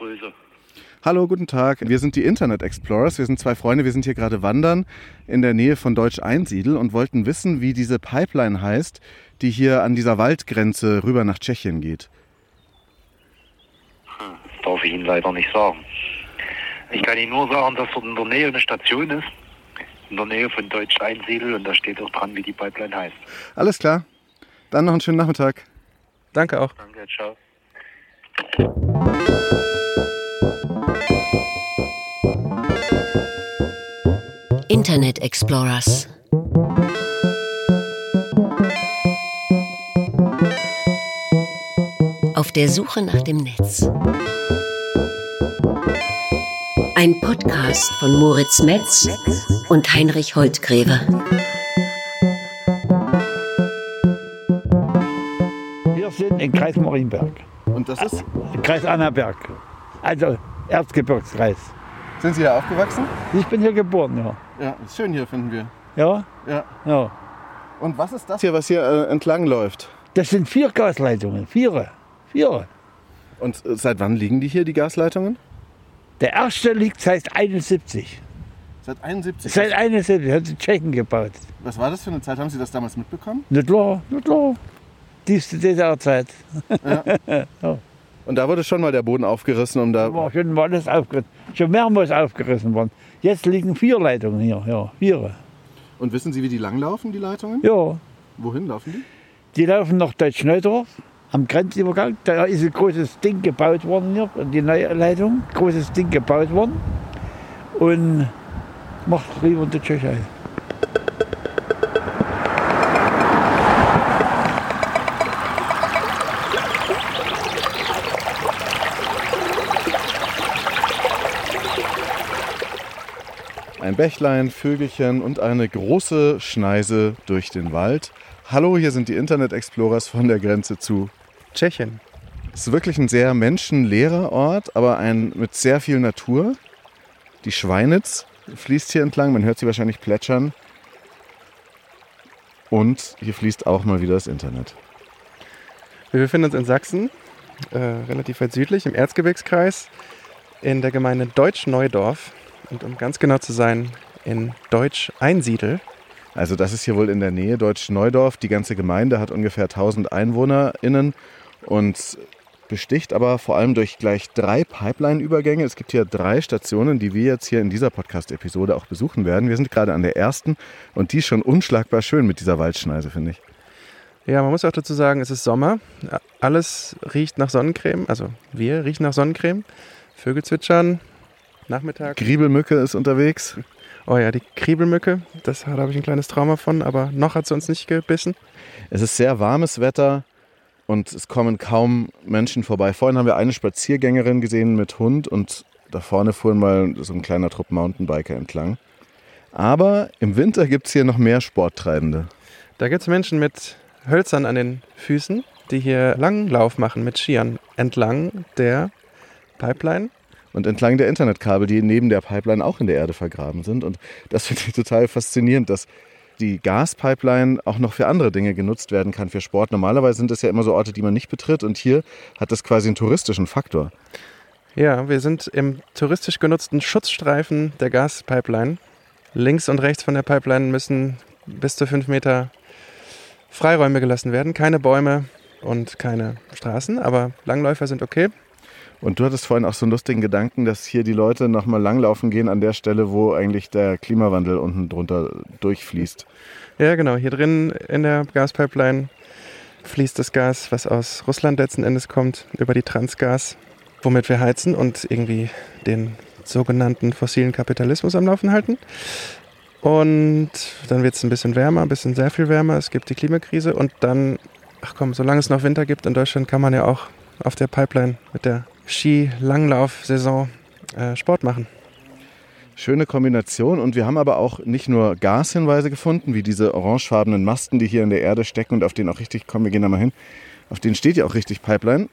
Grüße. Hallo, guten Tag. Wir sind die Internet Explorers. Wir sind zwei Freunde. Wir sind hier gerade wandern in der Nähe von Deutsch Einsiedel und wollten wissen, wie diese Pipeline heißt, die hier an dieser Waldgrenze rüber nach Tschechien geht. Hm, Das darf ich Ihnen leider nicht sagen. Ich kann Ihnen nur sagen, dass dort in der Nähe eine Station ist, in der Nähe von Deutsch Einsiedel und da steht auch dran, wie die Pipeline heißt. Alles klar. Dann noch einen schönen Nachmittag. Danke auch. Danke, ciao. Internet Explorers. Auf der Suche nach dem Netz. Ein Podcast von Moritz Metz und Heinrich Holtgräve. Wir sind im Kreis Marienberg, Und das ist? Kreis Annaberg, also Erzgebirgskreis. Sind Sie hier aufgewachsen? Ich bin hier geboren, ja. Ja, ist schön hier, finden wir. Ja, Ja. ja. Und was ist das hier, was hier äh, entlang läuft? Das sind vier Gasleitungen, vier, vier. Und äh, seit wann liegen die hier, die Gasleitungen? Der erste liegt seit 71. Seit 71. Seit 71 hat die Tschechen gebaut. Was war das für eine Zeit? Haben Sie das damals mitbekommen? Nicht klar, nicht klar. Die ist die DDR-Zeit. Und da wurde schon mal der Boden aufgerissen, um da. War schon mal alles aufgerissen. Schon mehrmals aufgerissen worden. Jetzt liegen vier Leitungen hier, ja, vier. Und wissen Sie, wie die langlaufen, die Leitungen? Ja, Wohin laufen die? Die laufen nach Deutsch-Neudorf am Grenzübergang. Da ist ein großes Ding gebaut worden hier, die neue Leitung. Großes Ding gebaut worden. Und macht rüber in die Tschechei. Bächlein, Vögelchen und eine große Schneise durch den Wald. Hallo, hier sind die Internet Explorers von der Grenze zu. Tschechien. Es ist wirklich ein sehr menschenleerer Ort, aber ein mit sehr viel Natur. Die Schweinitz fließt hier entlang, man hört sie wahrscheinlich plätschern. Und hier fließt auch mal wieder das Internet. Wir befinden uns in Sachsen, äh, relativ weit südlich, im Erzgebirgskreis, in der Gemeinde Deutsch-Neudorf. Und um ganz genau zu sein, in Deutsch-Einsiedel. Also das ist hier wohl in der Nähe Deutsch-Neudorf. Die ganze Gemeinde hat ungefähr 1000 EinwohnerInnen und besticht aber vor allem durch gleich drei Pipeline-Übergänge. Es gibt hier drei Stationen, die wir jetzt hier in dieser Podcast-Episode auch besuchen werden. Wir sind gerade an der ersten und die ist schon unschlagbar schön mit dieser Waldschneise, finde ich. Ja, man muss auch dazu sagen, es ist Sommer. Alles riecht nach Sonnencreme. Also wir riechen nach Sonnencreme. Vögel zwitschern. Nachmittag. Griebelmücke ist unterwegs. Oh ja, die Kriebelmücke. Das, da habe ich ein kleines Trauma von, aber noch hat sie uns nicht gebissen. Es ist sehr warmes Wetter und es kommen kaum Menschen vorbei. Vorhin haben wir eine Spaziergängerin gesehen mit Hund und da vorne fuhren mal so ein kleiner Trupp Mountainbiker entlang. Aber im Winter gibt es hier noch mehr Sporttreibende. Da gibt es Menschen mit Hölzern an den Füßen, die hier Langlauf machen mit Skiern entlang der Pipeline. Und entlang der Internetkabel, die neben der Pipeline auch in der Erde vergraben sind. Und das finde ich total faszinierend, dass die Gaspipeline auch noch für andere Dinge genutzt werden kann, für Sport. Normalerweise sind es ja immer so Orte, die man nicht betritt. Und hier hat das quasi einen touristischen Faktor. Ja, wir sind im touristisch genutzten Schutzstreifen der Gaspipeline. Links und rechts von der Pipeline müssen bis zu fünf Meter Freiräume gelassen werden. Keine Bäume und keine Straßen, aber Langläufer sind okay. Und du hattest vorhin auch so einen lustigen Gedanken, dass hier die Leute nochmal langlaufen gehen an der Stelle, wo eigentlich der Klimawandel unten drunter durchfließt. Ja, genau. Hier drin in der Gaspipeline fließt das Gas, was aus Russland letzten Endes kommt, über die Transgas, womit wir heizen und irgendwie den sogenannten fossilen Kapitalismus am Laufen halten. Und dann wird es ein bisschen wärmer, ein bisschen sehr viel wärmer. Es gibt die Klimakrise und dann, ach komm, solange es noch Winter gibt in Deutschland, kann man ja auch auf der Pipeline mit der Ski-Langlauf-Saison äh, Sport machen. Schöne Kombination. Und wir haben aber auch nicht nur Gashinweise gefunden, wie diese orangefarbenen Masten, die hier in der Erde stecken und auf denen auch richtig, komm, wir gehen da mal hin, auf denen steht ja auch richtig Pipeline.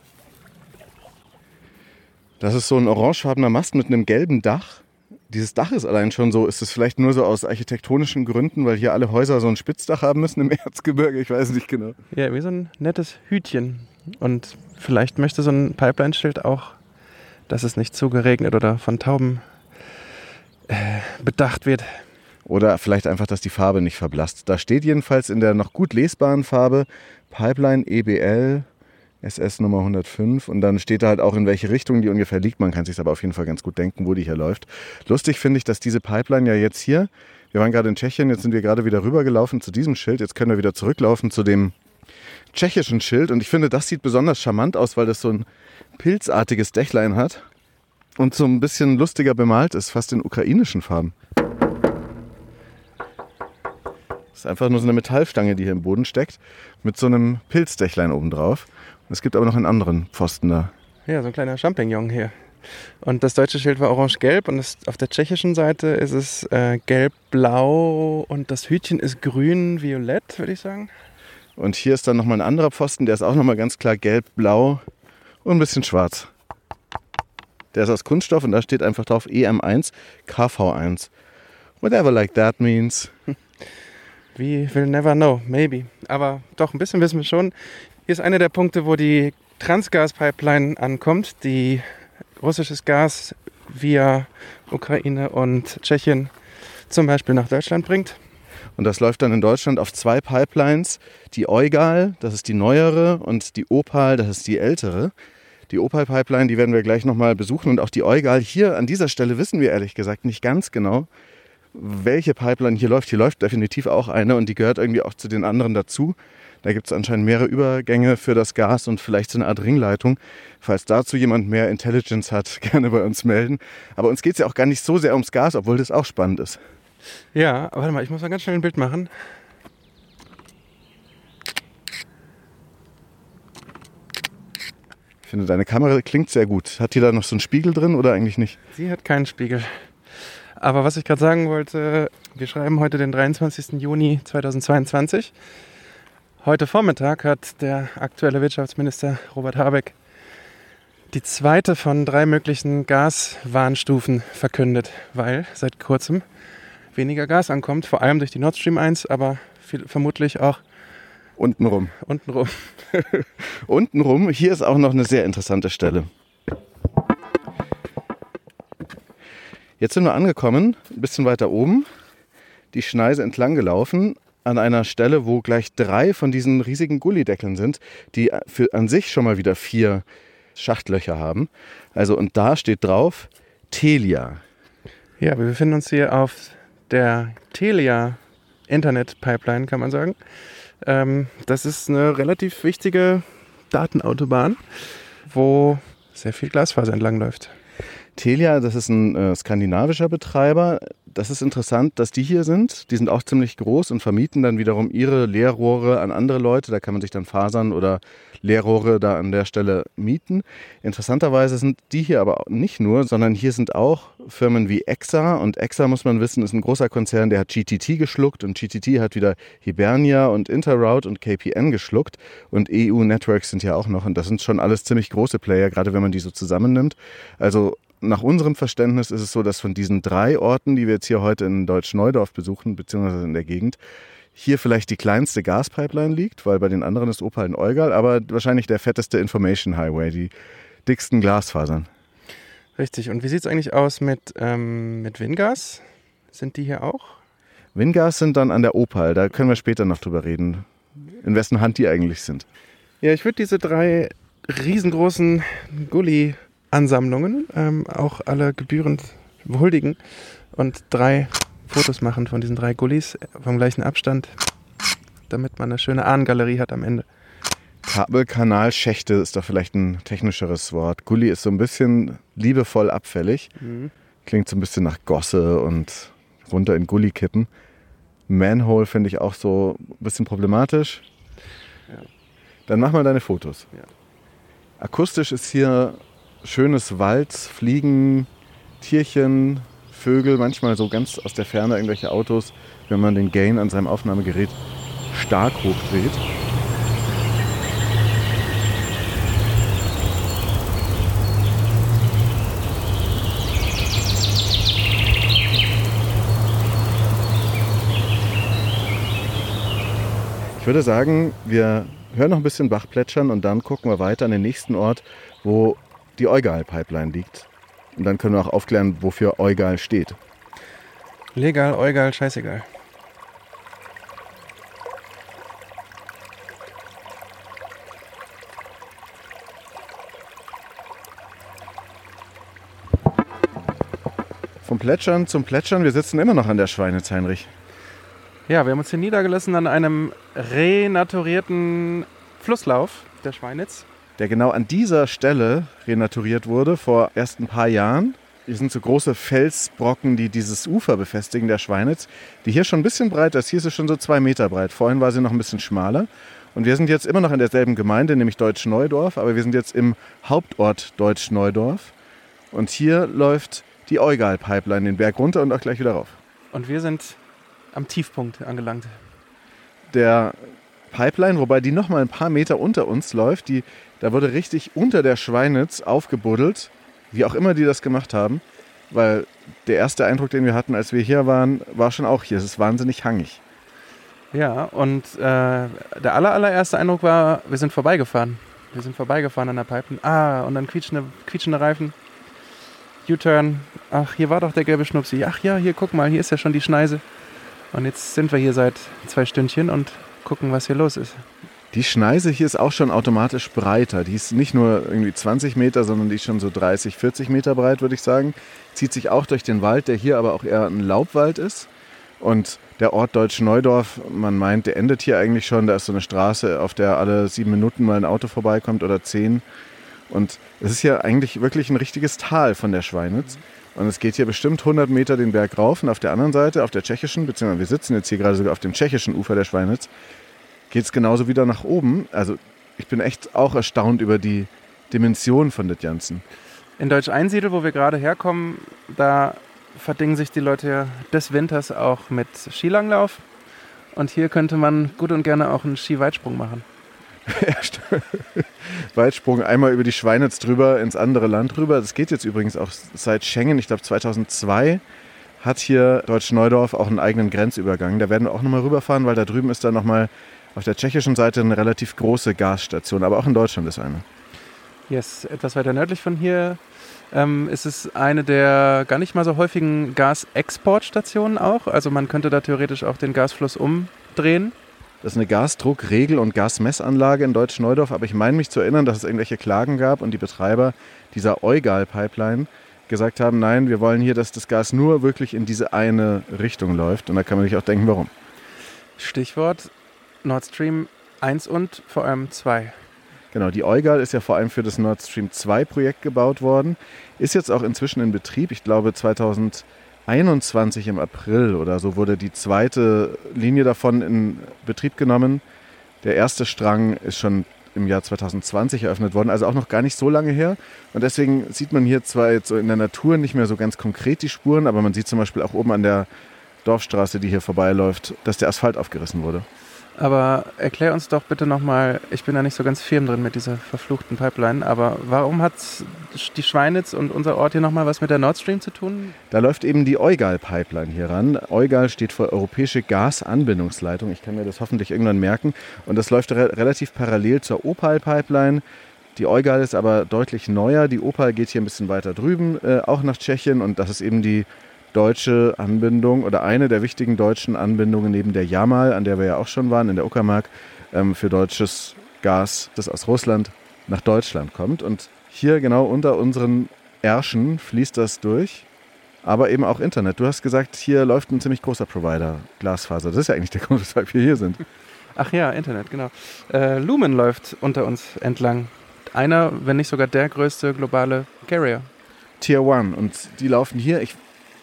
Das ist so ein orangefarbener Mast mit einem gelben Dach. Dieses Dach ist allein schon so, ist es vielleicht nur so aus architektonischen Gründen, weil hier alle Häuser so ein Spitzdach haben müssen im Erzgebirge, ich weiß nicht genau. Ja, wie so ein nettes Hütchen. Und vielleicht möchte so ein Pipeline-Schild auch dass es nicht zu geregnet oder von Tauben äh, bedacht wird. Oder vielleicht einfach, dass die Farbe nicht verblasst. Da steht jedenfalls in der noch gut lesbaren Farbe Pipeline EBL SS Nummer 105 und dann steht da halt auch, in welche Richtung die ungefähr liegt. Man kann sich aber auf jeden Fall ganz gut denken, wo die hier läuft. Lustig finde ich, dass diese Pipeline ja jetzt hier, wir waren gerade in Tschechien, jetzt sind wir gerade wieder rübergelaufen zu diesem Schild, jetzt können wir wieder zurücklaufen zu dem tschechischen Schild und ich finde, das sieht besonders charmant aus, weil das so ein pilzartiges Dächlein hat und so ein bisschen lustiger bemalt ist, fast in ukrainischen Farben. Das ist einfach nur so eine Metallstange, die hier im Boden steckt, mit so einem Pilzdächlein obendrauf. Es gibt aber noch einen anderen Pfosten da. Ja, so ein kleiner Champignon hier. Und das deutsche Schild war orange-gelb und das, auf der tschechischen Seite ist es äh, gelb-blau und das Hütchen ist grün-violett, würde ich sagen. Und hier ist dann nochmal ein anderer Pfosten, der ist auch nochmal ganz klar gelb-blau und ein bisschen schwarz. Der ist aus Kunststoff und da steht einfach drauf EM1 KV1. Whatever like that means. We will never know, maybe. Aber doch, ein bisschen wissen wir schon. Hier ist einer der Punkte, wo die Transgaspipeline ankommt, die russisches Gas via Ukraine und Tschechien zum Beispiel nach Deutschland bringt. Und das läuft dann in Deutschland auf zwei Pipelines. Die Eugal, das ist die neuere, und die Opal, das ist die ältere. Die Opal-Pipeline, die werden wir gleich nochmal besuchen. Und auch die Eugal hier an dieser Stelle wissen wir ehrlich gesagt nicht ganz genau, welche Pipeline hier läuft. Hier läuft definitiv auch eine und die gehört irgendwie auch zu den anderen dazu. Da gibt es anscheinend mehrere Übergänge für das Gas und vielleicht so eine Art Ringleitung. Falls dazu jemand mehr Intelligence hat, gerne bei uns melden. Aber uns geht es ja auch gar nicht so sehr ums Gas, obwohl das auch spannend ist. Ja, warte mal, ich muss mal ganz schnell ein Bild machen. Ich finde, deine Kamera klingt sehr gut. Hat die da noch so einen Spiegel drin oder eigentlich nicht? Sie hat keinen Spiegel. Aber was ich gerade sagen wollte, wir schreiben heute den 23. Juni 2022. Heute Vormittag hat der aktuelle Wirtschaftsminister Robert Habeck die zweite von drei möglichen Gaswarnstufen verkündet, weil seit kurzem weniger Gas ankommt, vor allem durch die Nord Stream 1, aber viel, vermutlich auch untenrum. Untenrum. untenrum, hier ist auch noch eine sehr interessante Stelle. Jetzt sind wir angekommen, ein bisschen weiter oben, die Schneise entlang gelaufen an einer Stelle, wo gleich drei von diesen riesigen Gullideckeln sind, die für an sich schon mal wieder vier Schachtlöcher haben. Also und da steht drauf Telia. Ja, wir befinden uns hier auf der Telia Internet Pipeline, kann man sagen. Ähm, das ist eine relativ wichtige Datenautobahn, wo sehr viel Glasfaser entlang läuft. Telia, das ist ein äh, skandinavischer Betreiber. Das ist interessant, dass die hier sind. Die sind auch ziemlich groß und vermieten dann wiederum ihre Leerrohre an andere Leute. Da kann man sich dann Fasern oder Leerrohre da an der Stelle mieten. Interessanterweise sind die hier aber nicht nur, sondern hier sind auch Firmen wie EXA. Und EXA, muss man wissen, ist ein großer Konzern, der hat GTT geschluckt und GTT hat wieder Hibernia und Interroute und KPN geschluckt. Und EU Networks sind ja auch noch. Und das sind schon alles ziemlich große Player, gerade wenn man die so zusammennimmt. Also nach unserem Verständnis ist es so, dass von diesen drei Orten, die wir jetzt hier heute in Deutsch-Neudorf besuchen, beziehungsweise in der Gegend, hier vielleicht die kleinste Gaspipeline liegt, weil bei den anderen ist Opal in Eugal, aber wahrscheinlich der fetteste Information Highway, die dicksten Glasfasern. Richtig. Und wie sieht es eigentlich aus mit, ähm, mit Wingas? Sind die hier auch? Wingas sind dann an der Opal, da können wir später noch drüber reden, in wessen Hand die eigentlich sind. Ja, ich würde diese drei riesengroßen Gully Ansammlungen, ähm, auch alle gebührend huldigen und drei Fotos machen von diesen drei Gullis vom gleichen Abstand, damit man eine schöne Ahnengalerie hat am Ende. Kabelkanalschächte ist doch vielleicht ein technischeres Wort. Gully ist so ein bisschen liebevoll abfällig. Mhm. Klingt so ein bisschen nach Gosse und runter in Gully kippen. Manhole finde ich auch so ein bisschen problematisch. Ja. Dann mach mal deine Fotos. Ja. Akustisch ist hier schönes Wald, Fliegen, Tierchen, Vögel, manchmal so ganz aus der Ferne irgendwelche Autos, wenn man den Gain an seinem Aufnahmegerät stark hochdreht. Ich würde sagen, wir hören noch ein bisschen Bach plätschern und dann gucken wir weiter an den nächsten Ort, wo die Eugal-Pipeline liegt. Und dann können wir auch aufklären, wofür Eugal steht. Legal, eugal, scheißegal. Vom Plätschern zum Plätschern, wir sitzen immer noch an der Schweinitz, Heinrich. Ja, wir haben uns hier niedergelassen an einem renaturierten Flusslauf der Schweinitz. Der genau an dieser Stelle renaturiert wurde, vor erst ein paar Jahren. Hier sind so große Felsbrocken, die dieses Ufer befestigen, der Schweinitz, die hier schon ein bisschen breiter ist. Hier ist sie schon so zwei Meter breit. Vorhin war sie noch ein bisschen schmaler. Und wir sind jetzt immer noch in derselben Gemeinde, nämlich Deutsch-Neudorf, aber wir sind jetzt im Hauptort Deutsch-Neudorf. Und hier läuft die Eugal-Pipeline den Berg runter und auch gleich wieder rauf. Und wir sind am Tiefpunkt angelangt. Der Pipeline, wobei die noch mal ein paar Meter unter uns läuft, die, da wurde richtig unter der Schweinitz aufgebuddelt, wie auch immer die das gemacht haben, weil der erste Eindruck, den wir hatten, als wir hier waren, war schon auch hier. Es ist wahnsinnig hangig. Ja, und äh, der aller, allererste Eindruck war, wir sind vorbeigefahren. Wir sind vorbeigefahren an der Pipeline. Ah, und dann quietschende, quietschende Reifen. U-Turn. Ach, hier war doch der gelbe Schnupsi. Ach ja, hier, guck mal, hier ist ja schon die Schneise. Und jetzt sind wir hier seit zwei Stündchen und gucken, was hier los ist. Die Schneise hier ist auch schon automatisch breiter. Die ist nicht nur irgendwie 20 Meter, sondern die ist schon so 30, 40 Meter breit, würde ich sagen. Zieht sich auch durch den Wald, der hier aber auch eher ein Laubwald ist. Und der Ort Deutsch-Neudorf, man meint, der endet hier eigentlich schon. Da ist so eine Straße, auf der alle sieben Minuten mal ein Auto vorbeikommt oder zehn. Und es ist ja eigentlich wirklich ein richtiges Tal von der Schweinitz. Und es geht hier bestimmt 100 Meter den Berg rauf. Und auf der anderen Seite, auf der tschechischen, beziehungsweise wir sitzen jetzt hier gerade sogar auf dem tschechischen Ufer der Schweinitz, geht es genauso wieder nach oben. Also ich bin echt auch erstaunt über die Dimension von das Ganzen. In Deutsch-Einsiedel, wo wir gerade herkommen, da verdingen sich die Leute ja des Winters auch mit Skilanglauf. Und hier könnte man gut und gerne auch einen Skiweitsprung machen. Weitsprung einmal über die Schweinitz drüber ins andere Land rüber. Das geht jetzt übrigens auch seit Schengen, ich glaube 2002 hat hier Deutsch-Neudorf auch einen eigenen Grenzübergang. Da werden wir auch nochmal rüberfahren, weil da drüben ist dann nochmal auf der tschechischen Seite eine relativ große Gasstation, aber auch in Deutschland ist eine. Yes, etwas weiter nördlich von hier ähm, ist es eine der gar nicht mal so häufigen Gasexportstationen auch. Also man könnte da theoretisch auch den Gasfluss umdrehen. Das ist eine Gasdruckregel- und Gasmessanlage in Deutsch-Neudorf, aber ich meine mich zu erinnern, dass es irgendwelche Klagen gab und die Betreiber dieser Eugal-Pipeline gesagt haben, nein, wir wollen hier, dass das Gas nur wirklich in diese eine Richtung läuft. Und da kann man sich auch denken, warum. Stichwort Nord Stream 1 und vor allem 2. Genau, die Eugal ist ja vor allem für das Nord Stream 2 Projekt gebaut worden, ist jetzt auch inzwischen in Betrieb. Ich glaube 2021 im April oder so wurde die zweite Linie davon in Betrieb genommen. Der erste Strang ist schon im Jahr 2020 eröffnet worden, also auch noch gar nicht so lange her. Und deswegen sieht man hier zwar jetzt so in der Natur nicht mehr so ganz konkret die Spuren, aber man sieht zum Beispiel auch oben an der Dorfstraße, die hier vorbeiläuft, dass der Asphalt aufgerissen wurde. Aber erklär uns doch bitte nochmal, ich bin da nicht so ganz firm drin mit dieser verfluchten Pipeline, aber warum hat die Schweinitz und unser Ort hier nochmal was mit der Nord Stream zu tun? Da läuft eben die Eugal-Pipeline hier ran. Eugal steht für Europäische Gasanbindungsleitung. Ich kann mir das hoffentlich irgendwann merken. Und das läuft re relativ parallel zur Opal-Pipeline. Die Eugal ist aber deutlich neuer. Die Opal geht hier ein bisschen weiter drüben, äh, auch nach Tschechien. Und das ist eben die deutsche Anbindung oder eine der wichtigen deutschen Anbindungen neben der Jamal, an der wir ja auch schon waren, in der Uckermark, ähm, für deutsches Gas, das aus Russland nach Deutschland kommt. Und hier genau unter unseren Ärschen fließt das durch, aber eben auch Internet. Du hast gesagt, hier läuft ein ziemlich großer Provider, Glasfaser. Das ist ja eigentlich der Grund, weshalb wir hier sind. Ach ja, Internet, genau. Äh, Lumen läuft unter uns entlang. Einer, wenn nicht sogar der größte globale Carrier. Tier One. Und die laufen hier, ich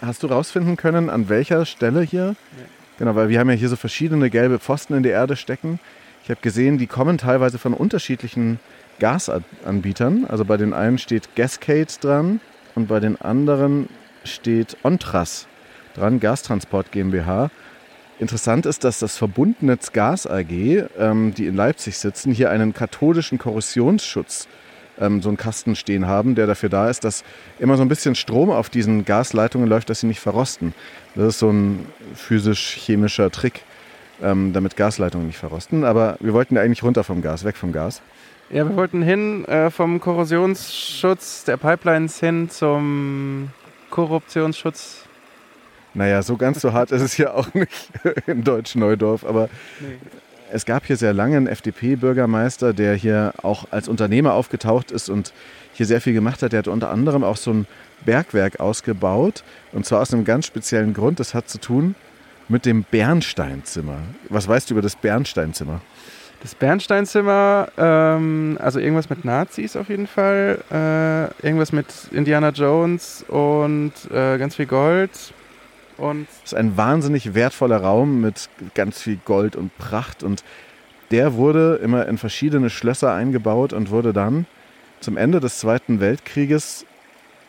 Hast du rausfinden können, an welcher Stelle hier? Nee. Genau, weil wir haben ja hier so verschiedene gelbe Pfosten in der Erde stecken. Ich habe gesehen, die kommen teilweise von unterschiedlichen Gasanbietern. Also bei den einen steht Gascade dran und bei den anderen steht Ontras dran, Gastransport GmbH. Interessant ist, dass das Verbundnetz Gas AG, ähm, die in Leipzig sitzen, hier einen kathodischen Korrosionsschutz ähm, so einen Kasten stehen haben, der dafür da ist, dass immer so ein bisschen Strom auf diesen Gasleitungen läuft, dass sie nicht verrosten. Das ist so ein physisch-chemischer Trick, ähm, damit Gasleitungen nicht verrosten. Aber wir wollten ja eigentlich runter vom Gas, weg vom Gas. Ja, wir wollten hin äh, vom Korrosionsschutz der Pipelines hin zum Korruptionsschutz. Naja, so ganz so hart ist es hier auch nicht in Deutsch-Neudorf, aber Nee. Es gab hier sehr lange einen FDP-Bürgermeister, der hier auch als Unternehmer aufgetaucht ist und hier sehr viel gemacht hat. Der hat unter anderem auch so ein Bergwerk ausgebaut und zwar aus einem ganz speziellen Grund. Das hat zu tun mit dem Bernsteinzimmer. Was weißt du über das Bernsteinzimmer? Das Bernsteinzimmer, ähm, also irgendwas mit Nazis auf jeden Fall, äh, irgendwas mit Indiana Jones und äh, ganz viel Gold und Das ist ein wahnsinnig wertvoller Raum mit ganz viel Gold und Pracht und der wurde immer in verschiedene Schlösser eingebaut und wurde dann zum Ende des Zweiten Weltkrieges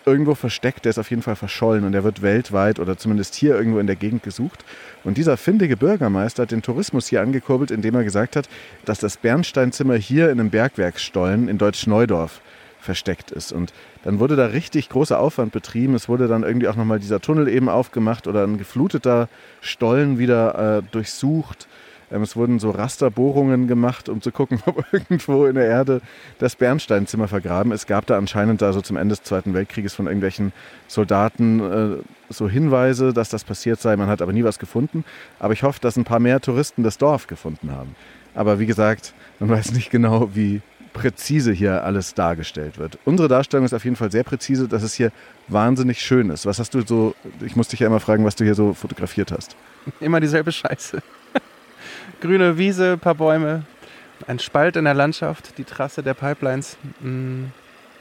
irgendwo versteckt. Der ist auf jeden Fall verschollen und der wird weltweit oder zumindest hier irgendwo in der Gegend gesucht. Und dieser findige Bürgermeister hat den Tourismus hier angekurbelt, indem er gesagt hat, dass das Bernsteinzimmer hier in einem Bergwerksstollen in Deutsch-Neudorf versteckt ist. Und dann wurde da richtig großer Aufwand betrieben. Es wurde dann irgendwie auch nochmal dieser Tunnel eben aufgemacht oder ein gefluteter Stollen wieder äh, durchsucht. Ähm, es wurden so Rasterbohrungen gemacht, um zu gucken, ob irgendwo in der Erde das Bernsteinzimmer vergraben ist. Es gab da anscheinend da so zum Ende des Zweiten Weltkrieges von irgendwelchen Soldaten äh, so Hinweise, dass das passiert sei. Man hat aber nie was gefunden. Aber ich hoffe, dass ein paar mehr Touristen das Dorf gefunden haben. Aber wie gesagt, man weiß nicht genau, wie präzise hier alles dargestellt wird. Unsere Darstellung ist auf jeden Fall sehr präzise, dass es hier wahnsinnig schön ist. Was hast du so, ich muss dich ja immer fragen, was du hier so fotografiert hast. immer dieselbe Scheiße. Grüne Wiese, paar Bäume, ein Spalt in der Landschaft, die Trasse der Pipelines. Mm,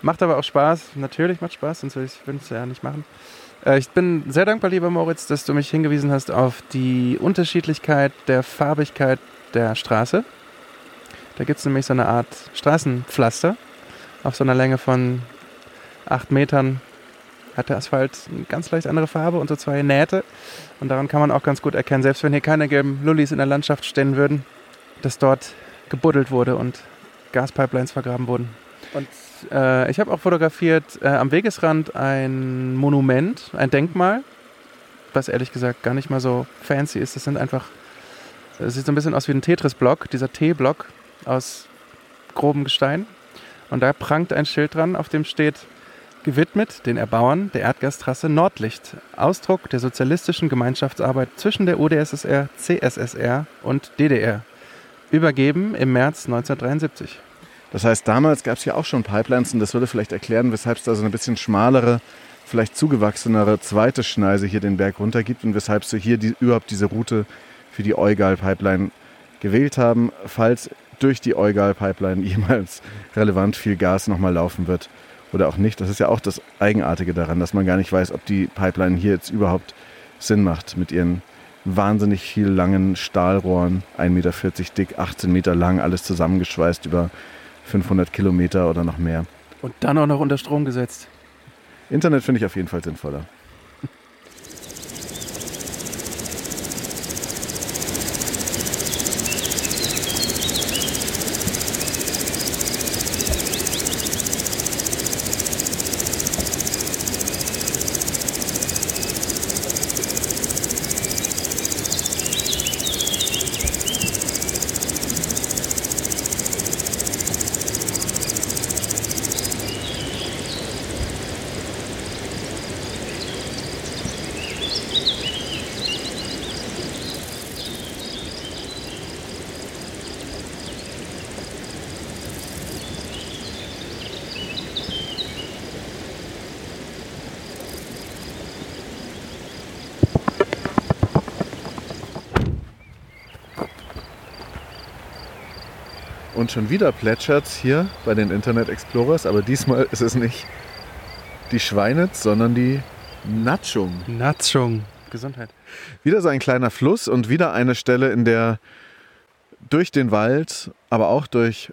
Macht aber auch Spaß, natürlich macht Spaß, sonst würde ich es ja nicht machen. Äh, Ich bin sehr dankbar, lieber Moritz, dass du mich hingewiesen hast auf die Unterschiedlichkeit der Farbigkeit der Straße. Da gibt es nämlich so eine Art Straßenpflaster auf so einer Länge von acht Metern. Hat der Asphalt eine ganz leicht andere Farbe und so zwei Nähte. Und daran kann man auch ganz gut erkennen, selbst wenn hier keine gelben Lullis in der Landschaft stehen würden, dass dort gebuddelt wurde und Gaspipelines vergraben wurden. Und äh, ich habe auch fotografiert äh, am Wegesrand ein Monument, ein Denkmal, was ehrlich gesagt gar nicht mal so fancy ist. Das sind einfach, es sieht so ein bisschen aus wie ein Tetris-Block, dieser T-Block aus grobem Gestein. Und da prangt ein Schild dran, auf dem steht gewidmet den Erbauern der Erdgastrasse Nordlicht, Ausdruck der sozialistischen Gemeinschaftsarbeit zwischen der UdSSR, CSSR und DDR. Übergeben im März 1973. Das heißt, damals gab es ja auch schon Pipelines und das würde vielleicht erklären, weshalb es da so eine bisschen schmalere, vielleicht zugewachsenere zweite Schneise hier den Berg runter gibt und weshalb sie hier die, überhaupt diese Route für die Eugal-Pipeline gewählt haben, falls durch die Eugal-Pipeline jemals relevant viel Gas nochmal laufen wird oder auch nicht. Das ist ja auch das Eigenartige daran, dass man gar nicht weiß, ob die Pipeline hier jetzt überhaupt Sinn macht mit ihren wahnsinnig viel langen Stahlrohren, 1,40 Meter dick, 18 Meter lang, alles zusammengeschweißt über 500 Kilometer oder noch mehr. Und dann auch noch unter Strom gesetzt. Internet finde ich auf jeden Fall sinnvoller. Schon wieder plätschert's hier bei den Internet Explorers, aber diesmal ist es nicht die Schweinitz, sondern die Natschung. Natschung. Gesundheit. Wieder so ein kleiner Fluss und wieder eine Stelle, in der durch den Wald, aber auch durch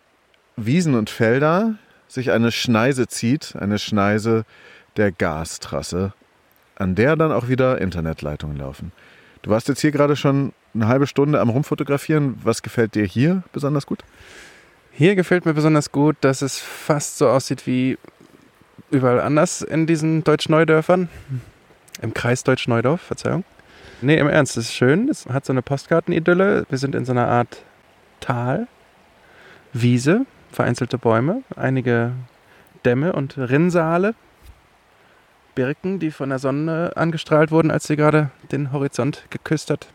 Wiesen und Felder sich eine Schneise zieht, eine Schneise der Gastrasse, an der dann auch wieder Internetleitungen laufen. Du warst jetzt hier gerade schon eine halbe Stunde am Rumfotografieren. Was gefällt dir hier besonders gut? Hier gefällt mir besonders gut, dass es fast so aussieht wie überall anders in diesen Deutsch-Neudörfern. Im Kreis Deutsch-Neudorf, Verzeihung. Nee, im Ernst, es ist schön. Es hat so eine Postkartenidylle. Wir sind in so einer Art Tal, Wiese, vereinzelte Bäume, einige Dämme und Rinnsale, Birken, die von der Sonne angestrahlt wurden, als sie gerade den Horizont geküsst hat.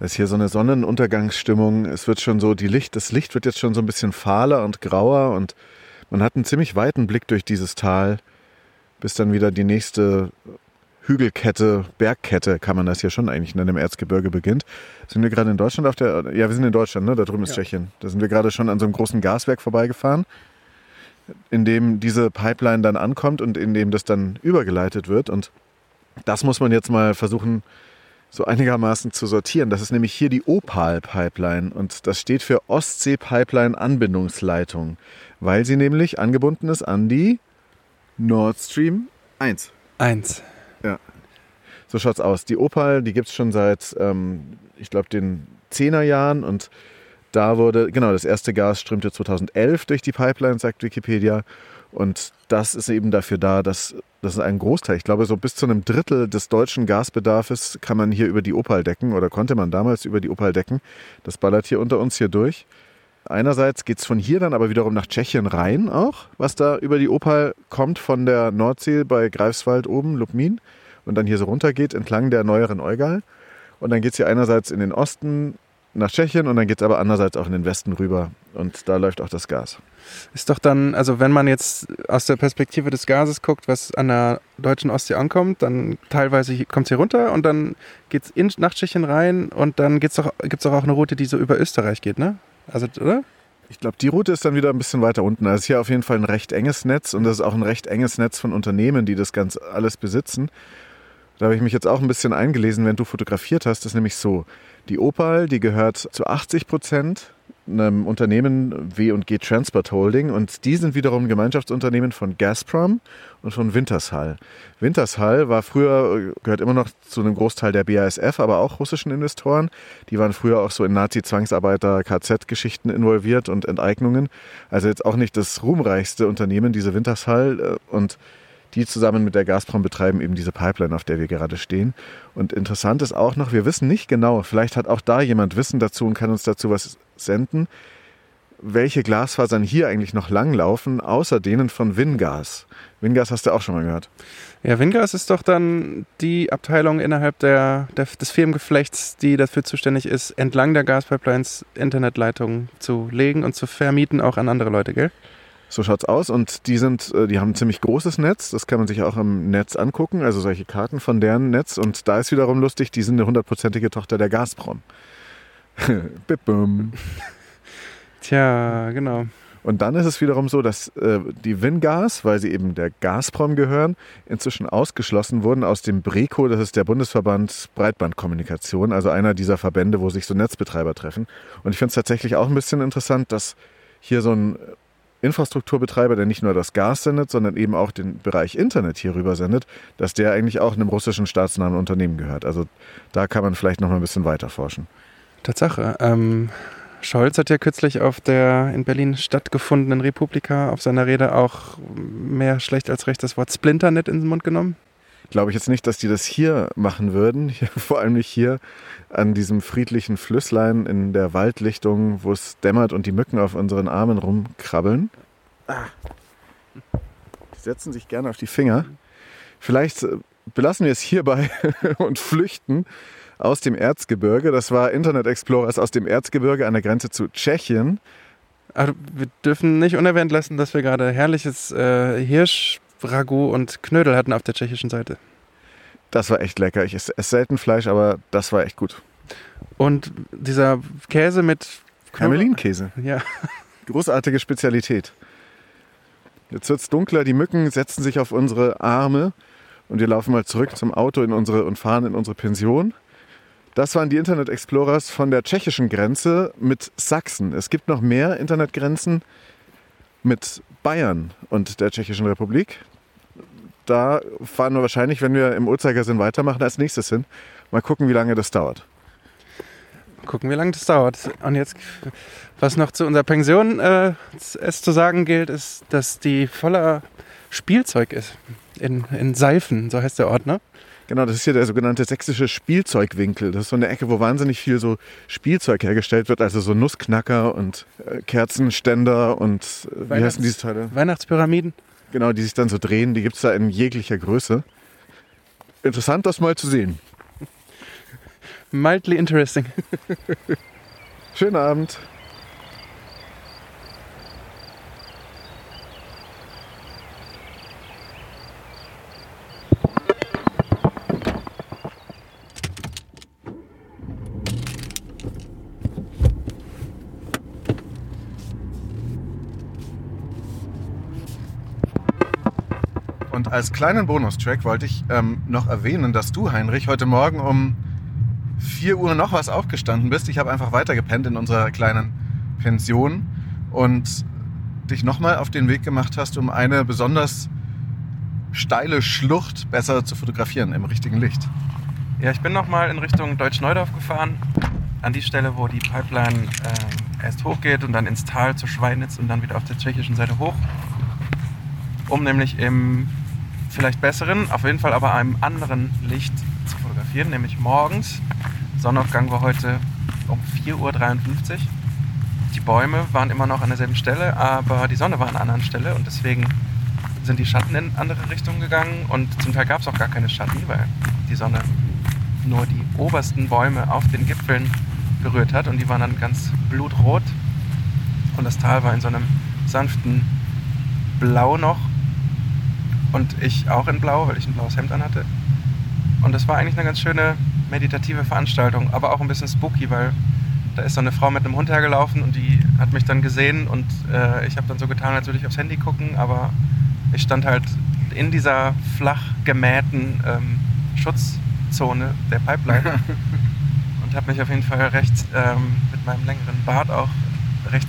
Das ist hier so eine Sonnenuntergangsstimmung. Es wird schon so, die Licht, das Licht wird jetzt schon so ein bisschen fahler und grauer und man hat einen ziemlich weiten Blick durch dieses Tal, bis dann wieder die nächste Hügelkette, Bergkette, kann man das hier schon eigentlich nennen, im Erzgebirge beginnt. Sind wir gerade in Deutschland auf der, ja, wir sind in Deutschland, ne? Da drüben ist Ja. Tschechien. Da sind wir gerade schon an so einem großen Gaswerk vorbeigefahren, in dem diese Pipeline dann ankommt und in dem das dann übergeleitet wird. Und das muss man jetzt mal versuchen, so einigermaßen zu sortieren. Das ist nämlich hier die Opal-Pipeline und das steht für Ostsee-Pipeline-Anbindungsleitung, weil sie nämlich angebunden ist an die Nord Stream 1. Eins. So schaut's aus. Die Opal, die gibt's schon seit, ähm, ich glaube, den 10er Jahren und da wurde, genau, das erste Gas strömte 2011 durch die Pipeline, sagt Wikipedia. Und das ist eben dafür da, dass das ist ein Großteil, ich glaube, so bis zu einem Drittel des deutschen Gasbedarfs kann man hier über die Opal decken oder konnte man damals über die Opal decken. Das ballert hier unter uns hier durch. Einerseits geht's von hier dann aber wiederum nach Tschechien rein auch, was da über die Opal kommt von der Nordsee bei Greifswald oben, Lubmin und dann hier so runter geht entlang der neueren Eugal. Und dann geht's hier einerseits in den Osten nach Tschechien und dann geht's aber andererseits auch in den Westen rüber. Und da läuft auch das Gas. Ist doch dann, also wenn man jetzt aus der Perspektive des Gases guckt, was an der deutschen Ostsee ankommt, dann teilweise kommt es hier runter und dann geht es nach Tschechien rein und dann gibt es doch, gibt's doch auch eine Route, die so über Österreich geht, ne? Also, oder? Ich glaube, die Route ist dann wieder ein bisschen weiter unten. Also es ist hier auf jeden Fall ein recht enges Netz und das ist auch ein recht enges Netz von Unternehmen, die das ganz alles besitzen. Da habe ich mich jetzt auch ein bisschen eingelesen, wenn du fotografiert hast. Das ist nämlich so, die Opal, die gehört zu 80 Prozent einem Unternehmen W&G Transport Holding und die sind wiederum ein Gemeinschaftsunternehmen von Gazprom und von Wintershall. Wintershall war früher, gehört immer noch zu einem Großteil der BASF, aber auch russischen Investoren. Die waren früher auch so in Nazi-Zwangsarbeiter, KZ-Geschichten involviert und Enteignungen. Also jetzt auch nicht das ruhmreichste Unternehmen, diese Wintershall. äh, Und die zusammen mit der Gazprom betreiben eben diese Pipeline, auf der wir gerade stehen. Und interessant ist auch noch, wir wissen nicht genau, vielleicht hat auch da jemand Wissen dazu und kann uns dazu was senden, welche Glasfasern hier eigentlich noch langlaufen, außer denen von Wingas. Wingas hast du auch schon mal gehört. Ja, Wingas ist doch dann die Abteilung innerhalb der, der, des Firmengeflechts, die dafür zuständig ist, entlang der Gaspipelines Internetleitungen zu legen und zu vermieten, auch an andere Leute, gell? So schaut's aus und die sind, äh, die haben ein ziemlich großes Netz. Das kann man sich auch im Netz angucken, also solche Karten von deren Netz. Und da ist wiederum lustig, die sind eine hundertprozentige Tochter der Gazprom. Bip bum. Tja, genau. Und dann ist es wiederum so, dass äh, die Wingas, weil sie eben der Gazprom gehören, inzwischen ausgeschlossen wurden aus dem BRECO, das ist der Bundesverband Breitbandkommunikation, also einer dieser Verbände, wo sich so Netzbetreiber treffen. Und ich finde es tatsächlich auch ein bisschen interessant, dass hier so ein Infrastrukturbetreiber, der nicht nur das Gas sendet, sondern eben auch den Bereich Internet hier rüber sendet, dass der eigentlich auch einem russischen staatsnahen Unternehmen gehört. Also da kann man vielleicht noch mal ein bisschen weiter forschen. Tatsache. Ähm, Scholz hat ja kürzlich auf der in Berlin stattgefundenen Republika auf seiner Rede auch mehr schlecht als recht das Wort Splinternet in den Mund genommen. Glaube ich jetzt nicht, dass die das hier machen würden. Hier, vor allem nicht hier an diesem friedlichen Flüsslein in der Waldlichtung, wo es dämmert und die Mücken auf unseren Armen rumkrabbeln. Ah. Die setzen sich gerne auf die Finger. Vielleicht äh, belassen wir es hierbei und flüchten aus dem Erzgebirge. Das war Internet Explorers aus dem Erzgebirge an der Grenze zu Tschechien. Aber wir dürfen nicht unerwähnt lassen, dass wir gerade herrliches äh, Hirschragout und Knödel hatten auf der tschechischen Seite. Das war echt lecker. Ich esse esse selten Fleisch, aber das war echt gut. Und dieser Käse mit Hermelinkäse. Ja, Großartige Spezialität. Jetzt wird es dunkler, die Mücken setzen sich auf unsere Arme und wir laufen mal zurück zum Auto in unsere, und fahren in unsere Pension. Das waren die Internet Explorers von der tschechischen Grenze mit Sachsen. Es gibt noch mehr Internetgrenzen mit Bayern und der Tschechischen Republik. Da fahren wir wahrscheinlich, wenn wir im Uhrzeigersinn weitermachen, als nächstes hin. Mal gucken, wie lange das dauert. gucken, wie lange das dauert. Und jetzt, was noch zu unserer Pension äh, es zu sagen gilt, ist, dass die voller Spielzeug ist. In, in Seifen, so heißt der Ort, ne? Genau, das ist hier der sogenannte sächsische Spielzeugwinkel. Das ist so eine Ecke, wo wahnsinnig viel so Spielzeug hergestellt wird, also so Nussknacker und äh, Kerzenständer und äh, wie heißen diese Teile? Weihnachtspyramiden. Genau, die sich dann so drehen. Die gibt es da in jeglicher Größe. Interessant, das mal zu sehen. Mildly interesting. Schönen Abend. Als kleinen Bonustrack wollte ich ähm, noch erwähnen, dass du, Heinrich, heute Morgen um 4 Uhr noch was aufgestanden bist. Ich habe einfach weitergepennt in unserer kleinen Pension und dich nochmal auf den Weg gemacht hast, um eine besonders steile Schlucht besser zu fotografieren im richtigen Licht. Ja, ich bin nochmal in Richtung Deutsch-Neudorf gefahren. An die Stelle, wo die Pipeline äh, erst hochgeht und dann ins Tal zu Schweinitz und dann wieder auf der tschechischen Seite hoch. Um nämlich im vielleicht besseren, auf jeden Fall aber einem anderen Licht zu fotografieren, nämlich morgens. Sonnenaufgang war heute um 4.53 Uhr. Die Bäume waren immer noch an derselben Stelle, aber die Sonne war an einer anderen Stelle und deswegen sind die Schatten in andere Richtungen gegangen und zum Teil gab es auch gar keine Schatten, weil die Sonne nur die obersten Bäume auf den Gipfeln berührt hat und die waren dann ganz blutrot und das Tal war in so einem sanften Blau noch und ich auch in Blau, weil ich ein blaues Hemd anhatte. Und das war eigentlich eine ganz schöne meditative Veranstaltung, aber auch ein bisschen spooky, weil da ist so eine Frau mit einem Hund hergelaufen und die hat mich dann gesehen und äh, ich habe dann so getan, als würde ich aufs Handy gucken, aber ich stand halt in dieser flach gemähten ähm, Schutzzone der Pipeline und habe mich auf jeden Fall recht ähm, mit meinem längeren Bart auch recht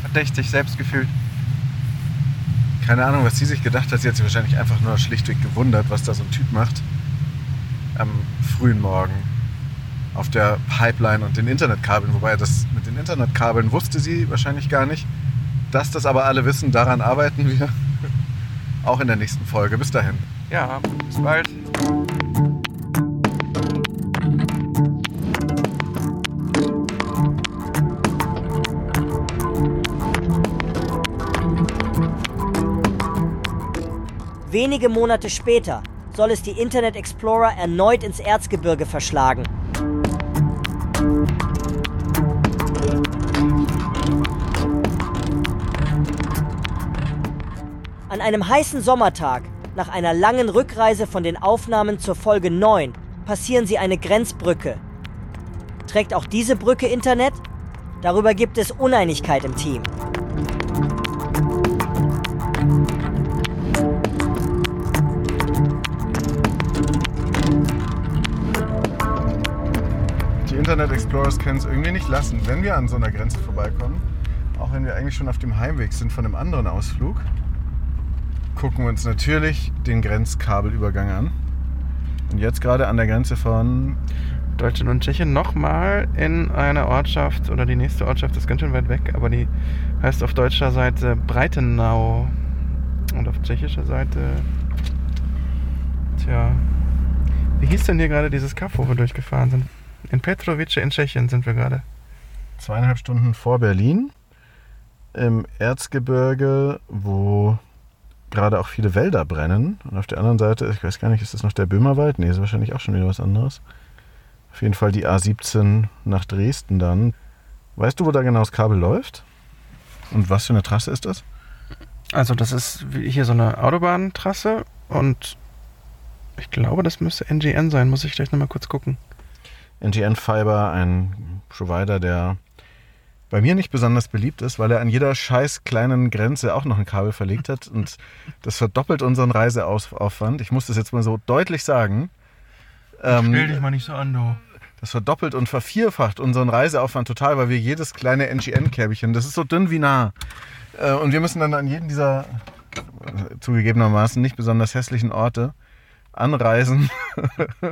verdächtig selbst gefühlt. Keine Ahnung, was sie sich gedacht hat. Sie hat sich wahrscheinlich einfach nur schlichtweg gewundert, was da so ein Typ macht. Am frühen Morgen auf der Pipeline und den Internetkabeln. Wobei das mit den Internetkabeln wusste sie wahrscheinlich gar nicht. Dass das aber alle wissen, daran arbeiten wir. Auch in der nächsten Folge. Bis dahin. Ja, bis bald. Wenige Monate später soll es die Internet Explorer erneut ins Erzgebirge verschlagen. An einem heißen Sommertag, nach einer langen Rückreise von den Aufnahmen zur Folge 9, passieren sie eine Grenzbrücke. Trägt auch diese Brücke Internet? Darüber gibt es Uneinigkeit im Team. Internet Explorers können es irgendwie nicht lassen, wenn wir an so einer Grenze vorbeikommen. Auch wenn wir eigentlich schon auf dem Heimweg sind von einem anderen Ausflug, gucken wir uns natürlich den Grenzkabelübergang an. Und jetzt gerade an der Grenze von Deutschland und Tschechien nochmal in einer Ortschaft, oder die nächste Ortschaft ist ganz schön weit weg, aber die heißt auf deutscher Seite Breitenau und auf tschechischer Seite, tja, wie hieß denn hier gerade dieses Kaff, wo wir durchgefahren sind? In Petrovice in Tschechien sind wir gerade. zweieinhalb Stunden vor Berlin im Erzgebirge, wo gerade auch viele Wälder brennen. Und auf der anderen Seite, ich weiß gar nicht, ist das noch der Böhmerwald? Nee, ist wahrscheinlich auch schon wieder was anderes. Auf jeden Fall die A17 nach Dresden dann. Weißt du, wo da genau das Kabel läuft? Und was für eine Trasse ist das? Also das ist hier so eine Autobahntrasse und ich glaube, das müsste NGN sein, muss ich gleich nochmal kurz gucken. NGN Fiber, ein Provider, der bei mir nicht besonders beliebt ist, weil er an jeder scheiß kleinen Grenze auch noch ein Kabel verlegt hat und das verdoppelt unseren Reiseaufwand. Ich muss das jetzt mal so deutlich sagen. Ähm, mal nicht so an, du. das verdoppelt und vervierfacht unseren Reiseaufwand total, weil wir jedes kleine NGN-Kärbchen, das ist so dünn wie nah. Äh, Und wir müssen dann an jeden dieser äh, zugegebenermaßen nicht besonders hässlichen Orte anreisen,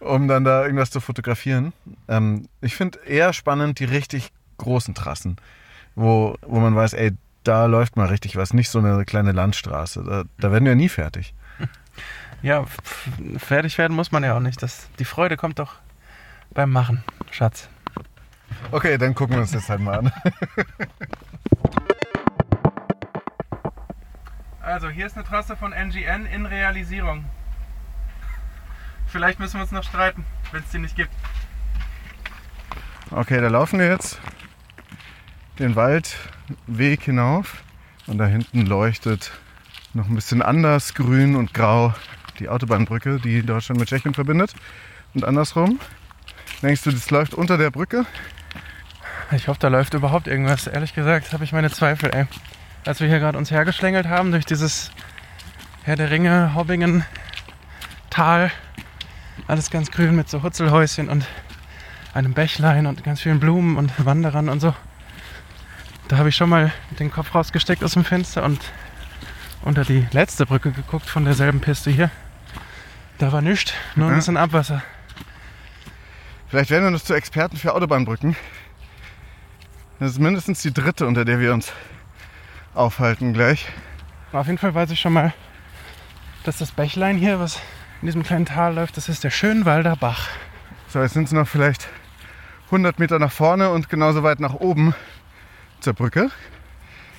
um dann da irgendwas zu fotografieren. Ähm, ich finde eher spannend die richtig großen Trassen, wo, wo man weiß, ey, da läuft mal richtig was, nicht so eine kleine Landstraße. Da, da werden wir nie fertig. Ja, fertig werden muss man ja auch nicht. Das, die Freude kommt doch beim Machen, Schatz. Okay, dann gucken wir uns das halt mal an. Also, hier ist eine Trasse von NGN in Realisierung. Vielleicht müssen wir uns noch streiten, wenn es die nicht gibt. Okay, da laufen wir jetzt den Waldweg hinauf und da hinten leuchtet noch ein bisschen anders grün und grau die Autobahnbrücke, die Deutschland mit Tschechien verbindet. Und andersrum. Denkst du, das läuft unter der Brücke? Ich hoffe, da läuft überhaupt irgendwas. Ehrlich gesagt habe ich meine Zweifel, ey. Als wir hier gerade uns hergeschlängelt haben durch dieses Herr der Ringe, Hobbingen, Tal, alles ganz grün mit so Hutzelhäuschen und einem Bächlein und ganz vielen Blumen und Wanderern und so. Da habe ich schon mal den Kopf rausgesteckt aus dem Fenster und unter die letzte Brücke geguckt von derselben Piste hier. Da war nichts, nur ein bisschen Abwasser. Vielleicht werden wir noch zu Experten für Autobahnbrücken. Das ist mindestens die dritte, unter der wir uns aufhalten gleich. Auf jeden Fall weiß ich schon mal, dass das Bächlein hier, was in diesem kleinen Tal läuft, das ist der Schönwalder Bach. So, jetzt sind es noch vielleicht 100 Meter nach vorne und genauso weit nach oben zur Brücke.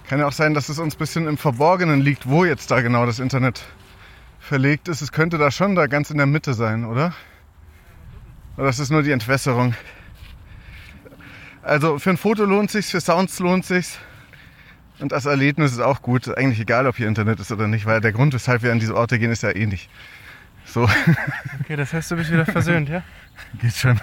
Kann ja auch sein, dass es uns ein bisschen im Verborgenen liegt, wo jetzt da genau das Internet verlegt ist. Es könnte da schon da ganz in der Mitte sein, oder? Oder das ist nur die Entwässerung. Also für ein Foto lohnt sich's, für Sounds lohnt sich's. Und als Erlebnis ist auch gut. Eigentlich egal, ob hier Internet ist oder nicht, weil der Grund, weshalb wir an diese Orte gehen, ist ja ähnlich. So, Okay, das heißt, du bist wieder versöhnt, ja? geht schon.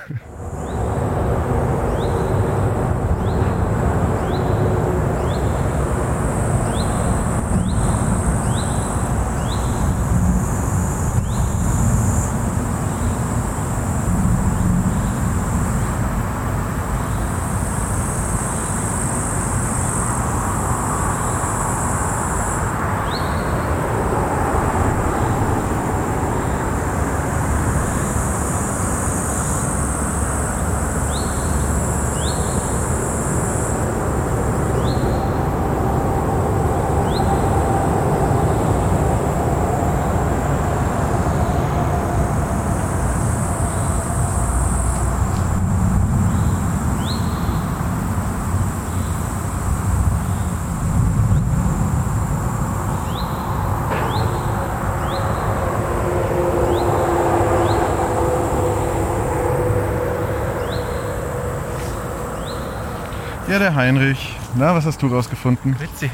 Ja, der Heinrich. Na, was hast du rausgefunden? Witzig.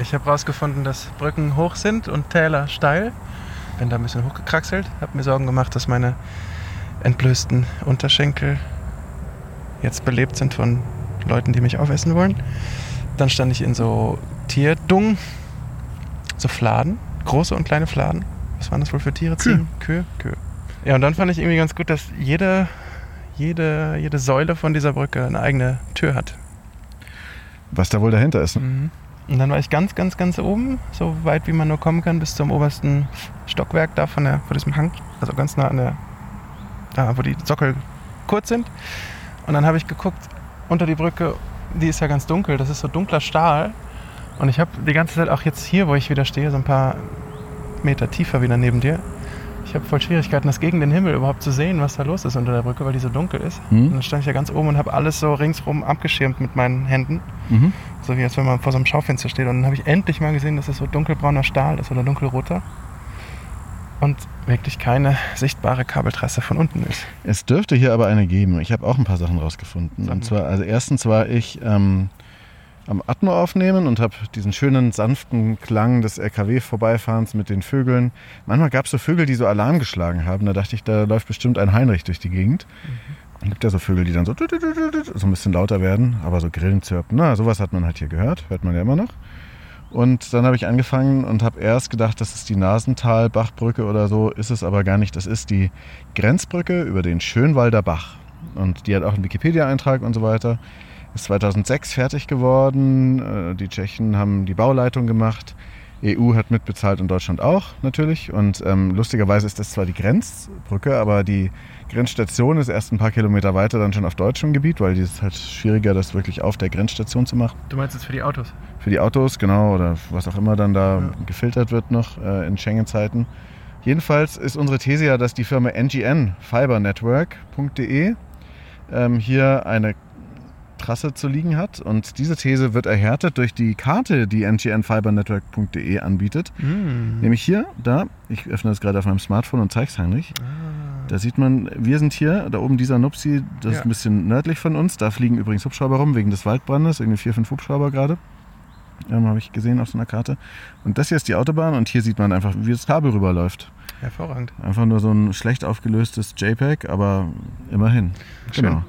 Ich habe rausgefunden, dass Brücken hoch sind und Täler steil. Bin da ein bisschen hochgekraxelt. Habe mir Sorgen gemacht, dass meine entblößten Unterschenkel jetzt belebt sind von Leuten, die mich aufessen wollen. Dann stand ich in so Tierdung, so Fladen, große und kleine Fladen. Was waren das wohl für Tiere? Kühe. Kühe? Kühe. Ja, und dann fand ich irgendwie ganz gut, dass jede, jede, jede Säule von dieser Brücke eine eigene Tür hat. Was da wohl dahinter ist. Mhm. Und dann war ich ganz, ganz, ganz oben, so weit wie man nur kommen kann, bis zum obersten Stockwerk da von, der, von diesem Hang. Also ganz nah an der, da wo die Sockel kurz sind. Und dann habe ich geguckt unter die Brücke, die ist ja ganz dunkel, das ist so dunkler Stahl. Und ich habe die ganze Zeit auch jetzt hier, wo ich wieder stehe, so ein paar Meter tiefer wieder neben dir. Ich habe voll Schwierigkeiten, das gegen den Himmel überhaupt zu sehen, was da los ist unter der Brücke, weil die so dunkel ist. Mhm. Und dann stand ich ja ganz oben und habe alles so ringsrum abgeschirmt mit meinen Händen. Mhm. So wie als wenn man vor so einem Schaufenster steht. Und dann habe ich endlich mal gesehen, dass es so dunkelbrauner Stahl ist oder dunkelroter. Und wirklich keine sichtbare Kabeltrasse von unten ist. Es dürfte hier aber eine geben. Ich habe auch ein paar Sachen rausgefunden. Und zwar, also erstens war ich ähm, am Atmo aufnehmen und habe diesen schönen sanften Klang des LKW-Vorbeifahrens mit den Vögeln. Manchmal gab es so Vögel, die so Alarm geschlagen haben. Da dachte ich, da läuft bestimmt ein Heinrich durch die Gegend. Es gibt ja so Vögel, die dann so, so ein bisschen lauter werden, aber so Grillen zirpen. Na, sowas hat man halt hier gehört, hört man ja immer noch. Und dann habe ich angefangen und habe erst gedacht, das ist die Nasental-Bachbrücke oder so. Ist es aber gar nicht. Das ist die Grenzbrücke über den Schönwalder Bach. Und die hat auch einen Wikipedia-Eintrag und so weiter. Ist 2006 fertig geworden. Äh, Die Tschechen haben die Bauleitung gemacht. EU hat mitbezahlt und Deutschland auch natürlich. Und ähm, lustigerweise ist das zwar die Grenzbrücke, aber die Grenzstation ist erst ein paar Kilometer weiter dann schon auf deutschem Gebiet, weil es ist halt schwieriger, das wirklich auf der Grenzstation zu machen. Du meinst jetzt für die Autos? Für die Autos, genau, oder was auch immer dann da Ja. gefiltert wird noch äh, in Schengen-Zeiten. Jedenfalls ist unsere These ja, dass die Firma NGN Fibernetwork.de ähm, hier eine Trasse zu liegen hat. Und diese These wird erhärtet durch die Karte, die ngn-fibernetwork.de anbietet. Mm. Nämlich hier, da, ich öffne das gerade auf meinem Smartphone und zeige es Heinrich. Da sieht man, wir sind hier, da oben dieser Nupsi, das ist Ja. ein bisschen nördlich von uns. Da fliegen übrigens Hubschrauber rum, wegen des Waldbrandes, irgendwie vier, fünf Hubschrauber gerade. Ähm, Habe ich gesehen auf so einer Karte. Und das hier ist die Autobahn und hier sieht man einfach, wie das Kabel rüberläuft. Hervorragend. Einfach nur so ein schlecht aufgelöstes JPEG, aber immerhin. Schön. Genau.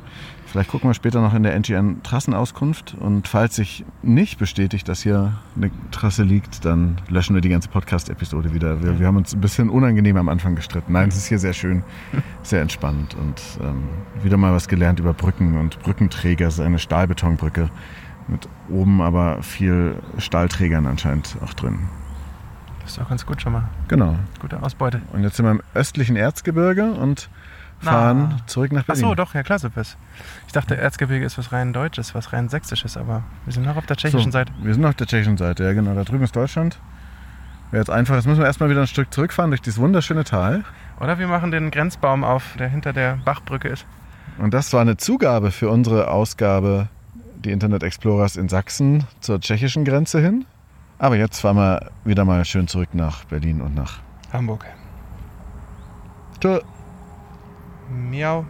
Vielleicht gucken wir später noch in der NGN Trassenauskunft und falls sich nicht bestätigt, dass hier eine Trasse liegt, dann löschen wir die ganze Podcast-Episode wieder. Wir, wir haben uns ein bisschen unangenehm am Anfang gestritten. Nein, es ist hier sehr schön, sehr entspannt und ähm, wieder mal was gelernt über Brücken und Brückenträger. Es ist eine Stahlbetonbrücke mit oben aber viel Stahlträgern anscheinend auch drin. Das ist auch ganz gut schon mal. Genau. Gute Ausbeute. Und jetzt sind wir im östlichen Erzgebirge und fahren Na. zurück nach Ach Berlin. so, doch, ja klar, Sippes. Ich dachte, Erzgebirge ist was rein Deutsches, was rein Sächsisches, aber wir sind noch auf der tschechischen So, Seite. Wir sind auf der tschechischen Seite, ja genau. Da drüben ist Deutschland. Wäre jetzt einfach, jetzt müssen wir erstmal wieder ein Stück zurückfahren durch dieses wunderschöne Tal. Oder wir machen den Grenzbaum auf, der hinter der Bachbrücke ist. Und das war eine Zugabe für unsere Ausgabe, die Internet Explorers in Sachsen zur tschechischen Grenze hin. Aber jetzt fahren wir wieder mal schön zurück nach Berlin und nach Hamburg. Tschö. Miau.